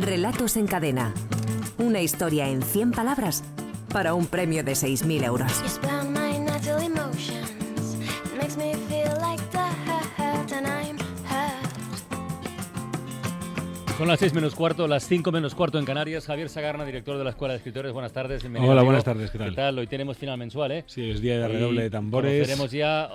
Relatos en cadena. Una historia en 100 palabras para un premio de 6.000 euros. Son las 6 menos cuarto, las 5 menos cuarto en Canarias. Javier Sagarna, director de la Escuela de Escritores. Buenas tardes. Hola, buenas tardes. ¿Qué tal? ¿Qué tal? Hoy tenemos final mensual, ¿eh? Sí, es día de redoble de tambores. Conoceremos ya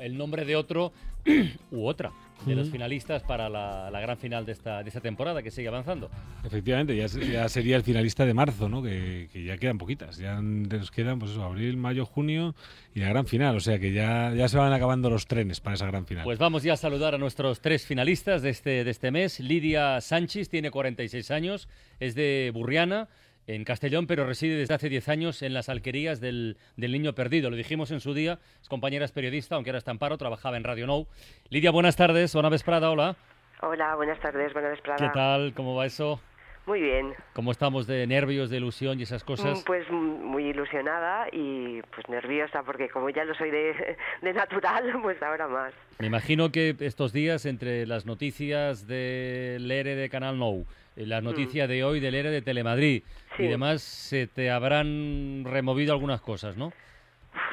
el nombre de otro u otra de los finalistas para la, gran final de esta, de esta temporada que sigue avanzando. Efectivamente, ya, ya sería el finalista de marzo, ¿no? Que, ya quedan poquitas. Ya nos quedan, pues eso, abril, mayo, junio y la gran final. O sea que ya, ya se van acabando los trenes para esa gran final. Pues vamos ya a saludar a nuestros tres finalistas de este, de este mes. Lidia Sánchez tiene 46 años, es de Burriana en Castellón, pero reside desde hace 10 años en las alquerías del, Niño Perdido. Lo dijimos en su día, es compañera, es periodista, aunque ahora está en paro, trabajaba en Radio Nou. Lidia, buenas tardes, buena vesprada, hola. Hola, buenas tardes, buena vesprada. ¿Qué tal? ¿Cómo va eso? Muy bien. ¿Cómo estamos de nervios, de ilusión y esas cosas? Mm, pues muy ilusionada y pues nerviosa porque como ya lo soy de, de natural, pues ahora más. Me imagino que estos días entre las noticias del ERE de Canal Nou, eh, las mm. noticias de hoy del ERE de Telemadrid y demás, se te habrán removido algunas cosas, ¿no?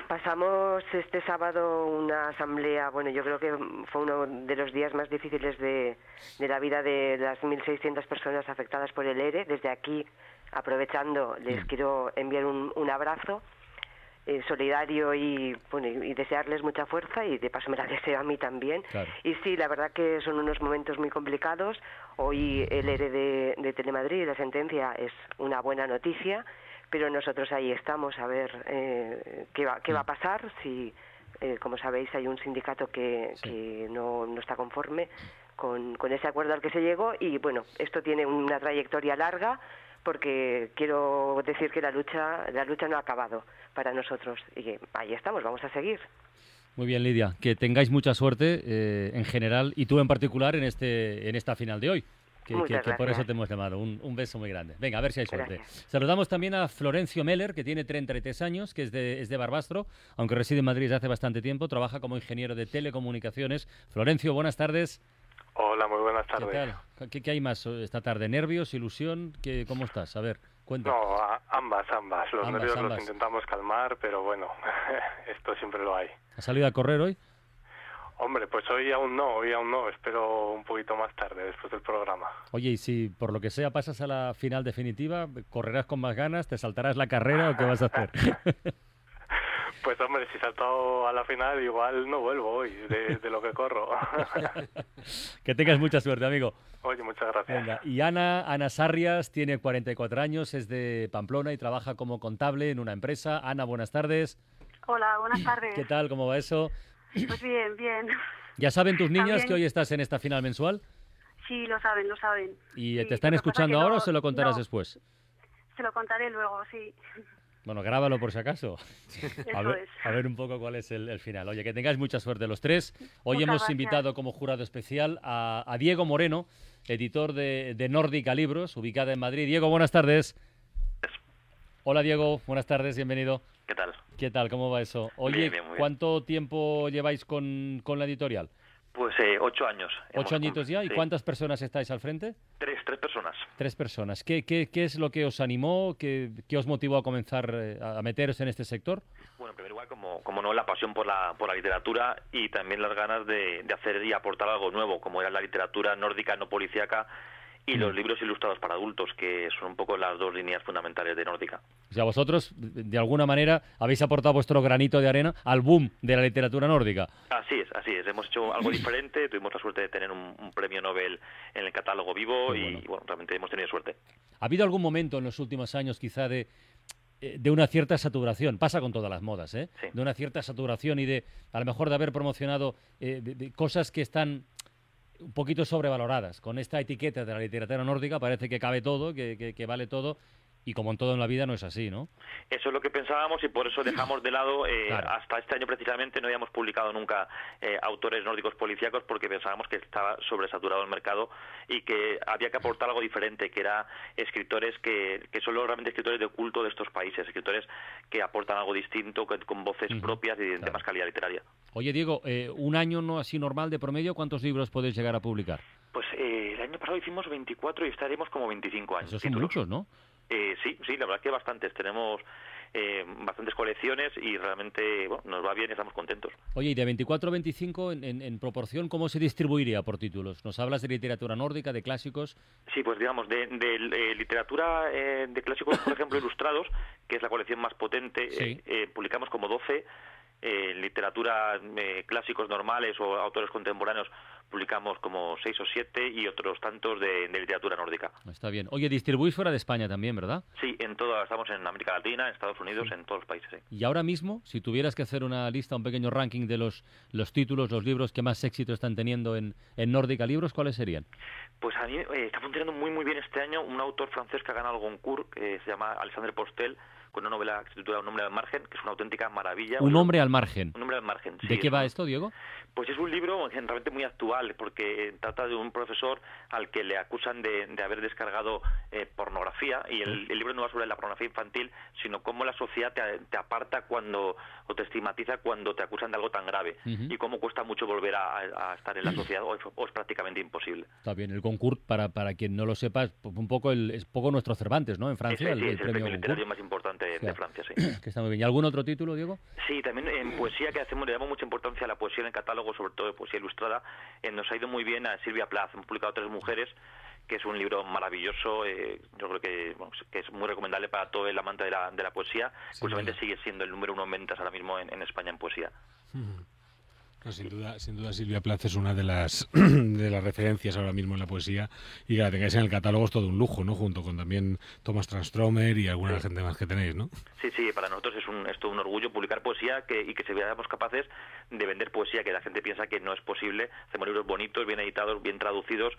Pasamos este sábado una asamblea, bueno, yo creo que fue uno de los días más difíciles de, la vida de las 1.600 personas afectadas por el ERE. Desde aquí, aprovechando, les mm. quiero enviar un, abrazo eh, solidario y, bueno, y desearles mucha fuerza y de paso me la deseo a mí también. Y sí, la verdad que son unos momentos muy complicados. Hoy el ERE de, de Telemadrid, la sentencia, es una buena noticia pero nosotros ahí estamos a ver eh, qué, va, qué va a pasar, si, eh, como sabéis, hay un sindicato que, que no, no, está conforme con, con ese acuerdo al que se llegó y bueno, esto tiene una trayectoria larga porque quiero decir que la lucha, la lucha no ha acabado para nosotros y ahí estamos, vamos a seguir. Muy bien, Lidia, que tengáis mucha suerte eh, en general y tú en particular en, este, en esta final de hoy que, por eso te hemos llamado. Un, beso muy grande. Venga, a ver si hay suerte. Saludamos también a Florencio Meller, que tiene 33 años, que es de, es de Barbastro, aunque reside en Madrid desde hace bastante tiempo, trabaja como ingeniero de telecomunicaciones. Florencio, buenas tardes. Hola, muy buenas tardes. ¿Qué, ¿Qué, hay más esta tarde? ¿Nervios, ilusión? ¿Qué, ¿Cómo estás? A ver, cuenta. No, ambas, ambas. Los nervios los intentamos calmar, pero bueno, esto siempre lo hay. ¿Has salido a correr hoy? Hombre, pues hoy aún no, hoy aún no, espero un poquito más tarde, después del programa. Oye, y si por lo que sea pasas a la final definitiva, ¿correrás con más ganas, te saltarás la carrera o qué vas a hacer? Pues hombre, si salto a la final, igual no vuelvo hoy de, lo que corro. que tengas mucha suerte, amigo. Oye, muchas gracias. Y Ana, Ana Sarrias tiene 44 años, es de Pamplona y trabaja como contable en una empresa. Ana, buenas tardes. Hola, buenas tardes. ¿Qué tal? ¿Cómo va eso? Pues bien, bien. ¿Ya saben tus niñas que hoy estás en esta final mensual? Sí, lo saben, lo saben. ¿Y te están escuchando ahora o se lo contarás después? Se lo contaré luego, sí. Bueno, grábalo por si acaso. a, ver, a ver un poco cuál es el, final. Oye, que tengáis mucha suerte los tres. Hoy hemos invitado como jurado especial a, Diego Moreno, editor de, de Nórdica Libros, ubicada en Madrid. Diego, buenas tardes. Hola Diego, buenas tardes, bienvenido. ¿Qué tal? ¿Qué tal? ¿Cómo va eso? Oye, ¿cuánto tiempo lleváis con, la editorial? Pues eh, ocho años. ¿Ocho añitos ya? ¿Y cuántas personas estáis al frente? Tres, tres personas. Tres personas. ¿Qué, qué, qué es lo que os animó? ¿Qué, qué os motivó a comenzar eh, a meteros en este sector? Bueno, en primer lugar, como, como no, la pasión por la, por la literatura y también las ganas de, de hacer y aportar algo nuevo, como era la literatura nórdica no policíaca y los mm. libros ilustrados para adultos, que son un poco las dos líneas fundamentales de Nórdica. O sea, vosotros, de alguna manera, habéis aportado vuestro granito de arena al boom de la literatura nórdica. Así es, así es. Hemos hecho algo diferente, tuvimos la suerte de tener un, premio Nobel en el catálogo vivo y, bueno, realmente hemos tenido suerte. ¿Ha habido algún momento en los últimos años, quizá, de eh, de una cierta saturación, pasa con todas las modas, ¿eh? de una cierta saturación y de, a lo mejor, de haber promocionado eh, cosas que están un poquito sobrevaloradas. Con esta etiqueta de la literatura nórdica parece que cabe todo, que, que, vale todo, y como en todo en la vida no es así, ¿no? Eso es lo que pensábamos y por eso dejamos de lado, eh, hasta este año precisamente no habíamos publicado nunca eh, autores nórdicos policíacos porque pensábamos que estaba sobresaturado el mercado y que había que aportar algo diferente, que era escritores que, que son realmente escritores de culto de estos países, escritores que aportan algo distinto, con voces propias y de más calidad literaria. Oye, Diego, eh, un año no así normal de promedio, ¿cuántos libros podéis llegar a publicar? Pues eh, el año pasado hicimos 24 y estaremos como 25 años. Esos son muchos, ¿no? Eh, sí, sí, la verdad es que bastantes. Tenemos eh, bastantes colecciones y realmente bueno, nos va bien y estamos contentos. Oye, y de 24 a 25, en, en, proporción, ¿cómo se distribuiría por títulos? ¿Nos hablas de literatura nórdica, de clásicos? Sí, pues digamos, de, de, literatura eh, de clásicos, por ejemplo, ilustrados, que es la colección más potente, eh, publicamos como 12 en literatura eh, clásicos normales o autores contemporáneos publicamos como seis o siete y otros tantos de, literatura nórdica. Está bien. Oye, distribuís fuera de España también, ¿verdad? Sí, en toda, estamos en América Latina, en Estados Unidos, en todos los países. Y ahora mismo, si tuvieras que hacer una lista, un pequeño ranking de los, los títulos, los libros que más éxito están teniendo en, en Nórdica Libros, ¿cuáles serían? Pues a mí eh, está funcionando muy muy bien este año un autor francés que ha ganado el Goncourt, que se llama Alexandre Postel, con una novela que se titula Un hombre al margen, que es una auténtica maravilla. Un hombre al margen. Un hombre al margen, ¿De qué va esto, Diego? Pues es un libro realmente muy actual, porque trata de un profesor al que le acusan de, haber descargado eh, pornografía, y el, libro no va sobre la pornografía infantil, sino cómo la sociedad te, aparta cuando, o te estigmatiza cuando te acusan de algo tan grave, y cómo cuesta mucho volver a, estar en la sociedad, o es, prácticamente imposible. Está bien, el concurso, para, para quien no lo sepa, es un poco, el, es poco nuestro Cervantes, ¿no? En Francia, el, el, premio literario más importante de, Francia, sí. Que está muy bien. ¿Y algún otro título, Diego? Sí, también en poesía que hacemos, le damos mucha importancia a la poesía en el catálogo, sobre todo de poesía ilustrada. Eh, nos ha ido muy bien a Silvia Plath, hemos publicado Tres Mujeres, que es un libro maravilloso, eh, yo creo que, que, es muy recomendable para todo el amante de la, de la poesía. Curiosamente sigue siendo el número uno en ventas ahora mismo en, España en poesía sin duda, sin duda Silvia Plath es una de las de las referencias ahora mismo en la poesía y que la tengáis en el catálogo es todo un lujo, ¿no? Junto con también Thomas Transtromer y alguna gente más que tenéis, ¿no? Sí, sí, para nosotros es un es todo un orgullo publicar poesía que, y que se veamos capaces de vender poesía que la gente piensa que no es posible. Hacemos libros bonitos, bien editados, bien traducidos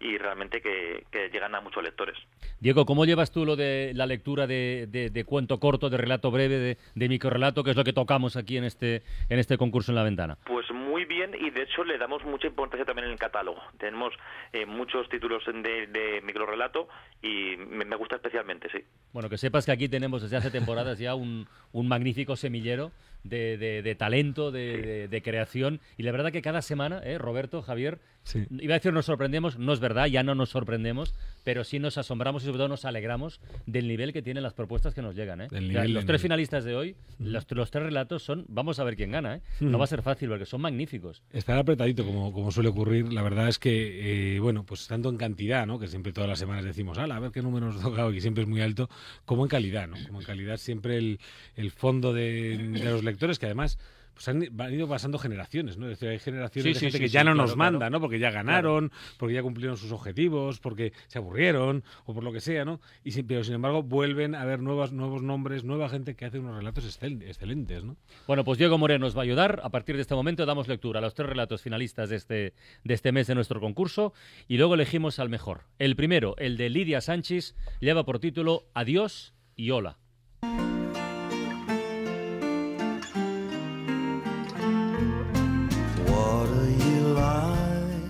y realmente que, llegan a muchos lectores. Diego, ¿cómo llevas tú lo de la lectura de, de, cuento corto, de relato breve, de, de microrelato, que es lo que tocamos aquí en este, en este concurso en la ventana? Pues bien y de hecho le damos mucha importancia también en el catálogo. Tenemos eh, muchos títulos de, de microrelato y me, gusta especialmente, sí. Bueno, que sepas que aquí tenemos desde hace temporadas ya un, un magnífico semillero de, de, talento, de, de, creación. Y la verdad que cada semana, ¿eh, Roberto, Javier, iba a decir nos sorprendemos, no es verdad, ya no nos sorprendemos, pero sí nos asombramos y sobre todo nos alegramos del nivel que tienen las propuestas que nos llegan. ¿eh? los tres finalistas de hoy, los, tres relatos son, vamos a ver quién gana. ¿eh? No va a ser fácil porque son magníficos. Estar apretadito como, como suele ocurrir. La verdad es que, eh, bueno, pues tanto en cantidad, ¿no? que siempre todas las semanas decimos, a ver qué número nos toca y siempre es muy alto, como en calidad. ¿no? Como en calidad siempre el, el fondo de, de los lectores, que además pues han, ido pasando generaciones, ¿no? Es decir, hay generaciones de gente que ya no nos manda, ¿no? Porque ya ganaron, porque ya cumplieron sus objetivos, porque se aburrieron o por lo que sea, ¿no? Y pero sin embargo vuelven a haber nuevos nuevos nombres, nueva gente que hace unos relatos excelentes, ¿no? Bueno, pues Diego Moreno nos va a ayudar. A partir de este momento damos lectura a los tres relatos finalistas de este, de este mes de nuestro concurso y luego elegimos al mejor. El primero, el de Lidia Sánchez, lleva por título Adiós y Hola.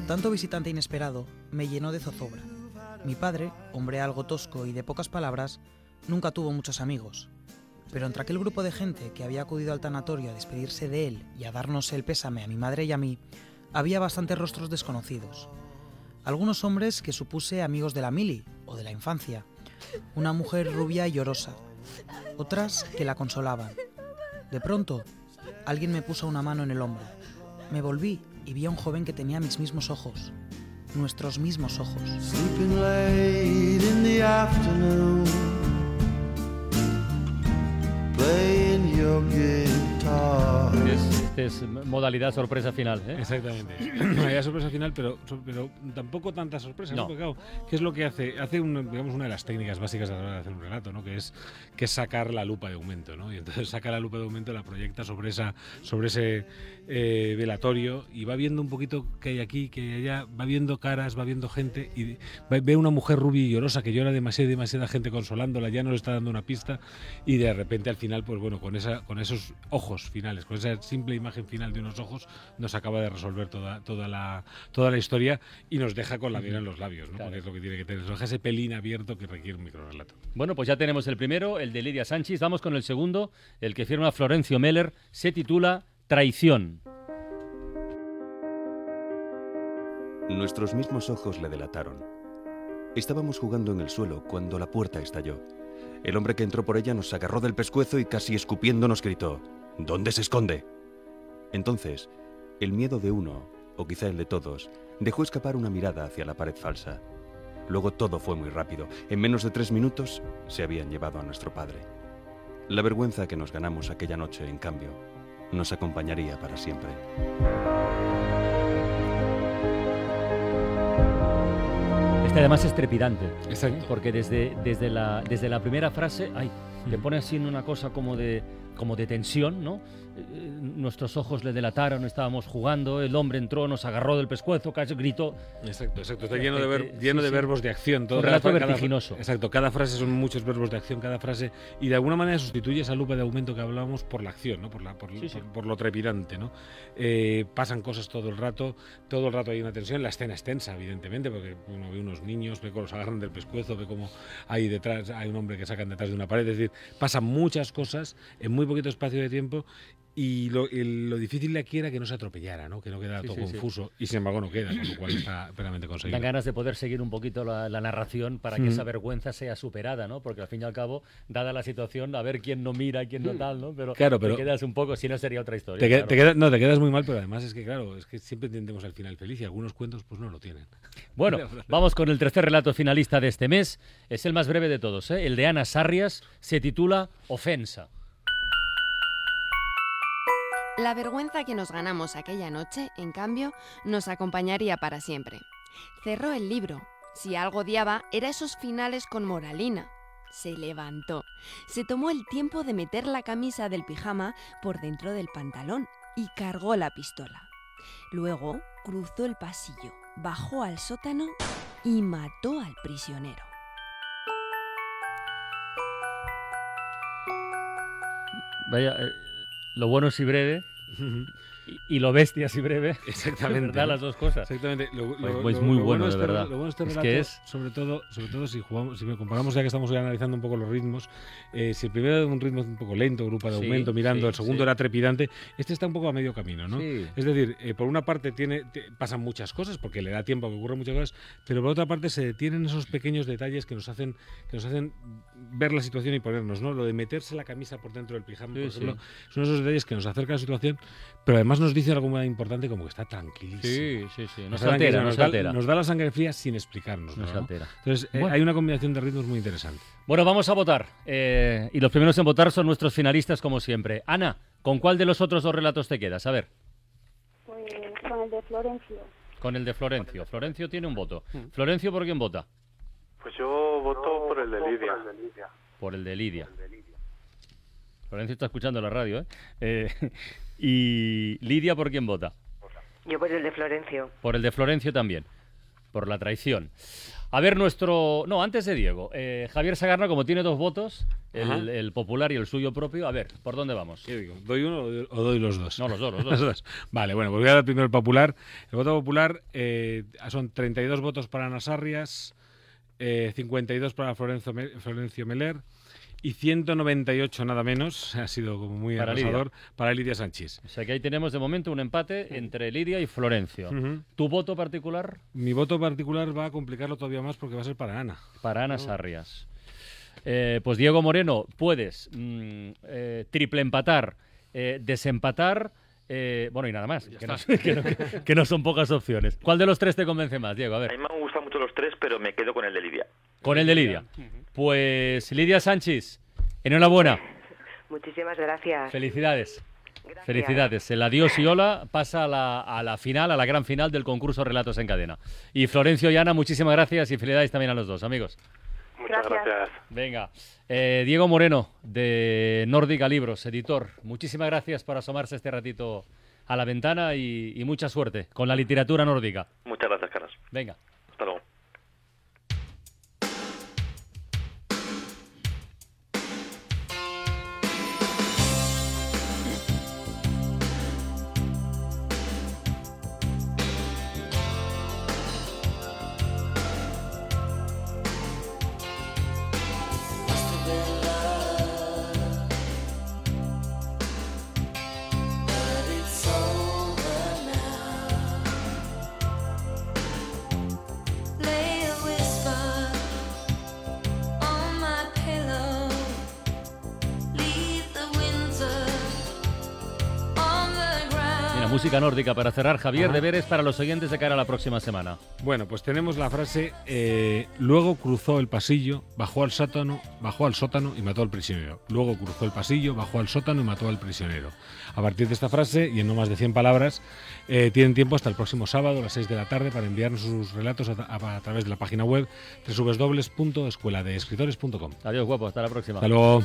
Tanto visitante inesperado me llenó de zozobra. Mi padre, hombre algo tosco y de pocas palabras, nunca tuvo muchos amigos. Pero entre aquel grupo de gente que había acudido al tanatorio a despedirse de él y a darnos el pésame a mi madre y a mí, había bastantes rostros desconocidos. Algunos hombres que supuse amigos de la mili o de la infancia, una mujer rubia y llorosa, otras que la consolaban. De pronto, alguien me puso una mano en el hombro. Me volví y vi a un joven que tenía mis mismos ojos, nuestros mismos ojos. Este es modalidad sorpresa final. ¿eh? Exactamente. Modalidad sorpresa final, pero, pero tampoco tanta sorpresa. No. ¿Qué es lo que hace? Hace digamos, una de las técnicas básicas de hacer un relato, ¿no? que, es, que es sacar la lupa de aumento. ¿no? Y entonces saca la lupa de aumento, la proyecta sobre, esa, sobre ese eh, velatorio y va viendo un poquito que hay aquí, que allá, va viendo caras, va viendo gente y ve una mujer rubia y llorosa que llora demasiada, demasiada gente consolándola, ya no le está dando una pista y de repente al final, pues bueno, con, esa, con esos ojos finales, con esa simple imagen final de unos ojos, nos acaba de resolver toda, toda, la, toda la historia y nos deja con la miel en los labios, ¿no? porque es lo que tiene que tener, nos deja ese pelín abierto que requiere un microrelato. Bueno, pues ya tenemos el primero, el de Lidia Sánchez, vamos con el segundo, el que firma Florencio Meller, se titula Traición. Nuestros mismos ojos le delataron Estábamos jugando en el suelo cuando la puerta estalló. El hombre que entró por ella nos agarró del pescuezo y casi escupiendo nos gritó, ¿Dónde se esconde? Entonces, el miedo de uno, o quizá el de todos, dejó escapar una mirada hacia la pared falsa. Luego todo fue muy rápido. En menos de tres minutos se habían llevado a nuestro padre. La vergüenza que nos ganamos aquella noche, en cambio, nos acompañaría para siempre. Este además es trepidante. Exacto. Porque desde, desde, la, desde la primera frase, ay, te pone así en una cosa como de, como de tensión, ¿no? Eh, nuestros ojos le delataron, estábamos jugando, el hombre entró, nos agarró del pescuezo, casi gritó. Exacto, exacto. Está lleno de, ver, lleno de verbos de acción. Todo Un relato vertiginoso. exacto, cada frase son muchos verbos de acción, cada frase. Y de alguna manera sustituye esa lupa de aumento que hablábamos por la acción, ¿no? por, la, por, por, lo trepidante. ¿no? Eh, pasan cosas todo el rato, todo el rato hay una tensión. La escena es tensa, evidentemente, porque uno ve unos niños, ve cómo los agarran del pescuezo, ve cómo hay detrás, hay un hombre que sacan detrás de una pared. Es decir, pasan muchas cosas en muy poquito espacio de tiempo y lo, difícil de aquí era que no se atropellara, ¿no? que no quedara todo confuso. Y sin embargo no queda, con lo cual está plenamente conseguido. Dan ganas de poder seguir un poquito la, narración para que esa vergüenza sea superada, ¿no? porque al fin y al cabo, dada la situación, a ver quién no mira, quién no tal, ¿no? pero, claro, pero te quedas un poco, si no sería otra historia. Te, no, te quedas muy mal, pero además es que, claro, es que siempre tendemos al final feliz y algunos cuentos pues no lo tienen. Bueno, vamos con el tercer relato finalista de este mes. Es el más breve de todos, ¿eh? el de Ana Sarrias, se titula Ofensa. La vergüenza que nos ganamos aquella noche, en cambio, nos acompañaría para siempre. Cerró el libro. Si algo odiaba, era esos finales con moralina. Se levantó. Se tomó el tiempo de meter la camisa del pijama por dentro del pantalón y cargó la pistola. Luego cruzó el pasillo, bajó al sótano y mató al prisionero. Vaya, eh, lo bueno es y breve. Y, lo bestia y breve. Exactamente. ¿verdad? Las dos cosas. Exactamente. Lo, pues, muy bueno, de este verdad. Lo bueno este es que es... sobre todo, sobre todo si jugamos, si comparamos ya que estamos analizando un poco los ritmos, eh, si el primero era un ritmo un poco lento, grupo de aumento, mirando, el segundo era trepidante, este está un poco a medio camino, ¿no? Es decir, eh, por una parte tiene, pasan muchas cosas, porque le da tiempo a que ocurran muchas cosas, pero por otra parte se detienen esos pequeños detalles que nos hacen, que nos hacen ver la situación y ponernos, ¿no? Lo de meterse la camisa por dentro del pijama, por ejemplo, son esos detalles que nos acercan a la situación, pero además nos dice algo muy importante como que está tranquilísimo. Sí, sí, sí. Nos, altera, nos, da, nos, da, la sangre fría sin explicarnos. Nos altera. Entonces, eh, hay una combinación de ritmos muy interesante. Bueno, vamos a votar. Eh, y los primeros en votar son nuestros finalistas, como siempre. Ana, ¿con cuál de los otros dos relatos te quedas? A ver. Pues con el de Florencio. Con el de Florencio. Florencio tiene un voto. Hmm. Florencio, ¿por quién vota? Pues yo voto por el de Lidia. Por el de Lidia. Florencio está escuchando la radio, ¿eh? eh ¿Y Lidia por quién vota? Yo por el de Florencio. Por el de Florencio también, por la traición. A ver, nuestro... No, antes de Diego. Eh, Javier Sagarna, como tiene dos votos, el, popular y el suyo propio, a ver, ¿por dónde vamos? digo? ¿Doy uno o doy los dos? No, los dos, los dos. Vale, bueno, pues voy a dar primero el popular. El voto popular eh, son 32 votos para Nasarrias, eh, 52 para Florencio, Florencio Meler, y 198 nada menos, ha sido como muy para para Lidia Sánchez. O sea que ahí tenemos de momento un empate entre Lidia y Florencio. ¿Tu voto particular? Mi voto particular va a complicarlo todavía más porque va a ser para Ana. Para Ana Sarrias. Eh, pues Diego Moreno, puedes mm, eh, triple empatar, eh, desempatar. Bueno, y nada más, que no, son pocas opciones. ¿Cuál de los tres te convence más, Diego? A ver. A mí me gustan mucho los tres, pero me quedo con el de Lidia. Con el de Lidia. Pues Lidia Sánchez, enhorabuena. Muchísimas gracias. Felicidades. Felicidades. El adiós y hola pasa a la, a la, final, a la gran final del concurso Relatos en Cadena. Y Florencio y Ana, muchísimas gracias y felicidades también a los dos, amigos. Muchas gracias. Venga. Eh, Diego Moreno, de Nórdica Libros, editor, muchísimas gracias por asomarse este ratito a la ventana y, y mucha suerte con la literatura nórdica. Muchas gracias, Carlos. Venga. Música nórdica para cerrar, Javier, deberes para los oyentes de cara a la próxima semana. Bueno, pues tenemos la frase, eh, luego cruzó el pasillo, bajó al sótano, bajó al sótano y mató al prisionero. Luego cruzó el pasillo, bajó al sótano y mató al prisionero. A partir de esta frase, y en no más de 100 palabras, eh, tienen tiempo hasta el próximo sábado a las 6 de la tarde para enviarnos sus relatos a, través de la página web www.escueladeescritores.com. Adiós, guapo, hasta la próxima. Hasta luego.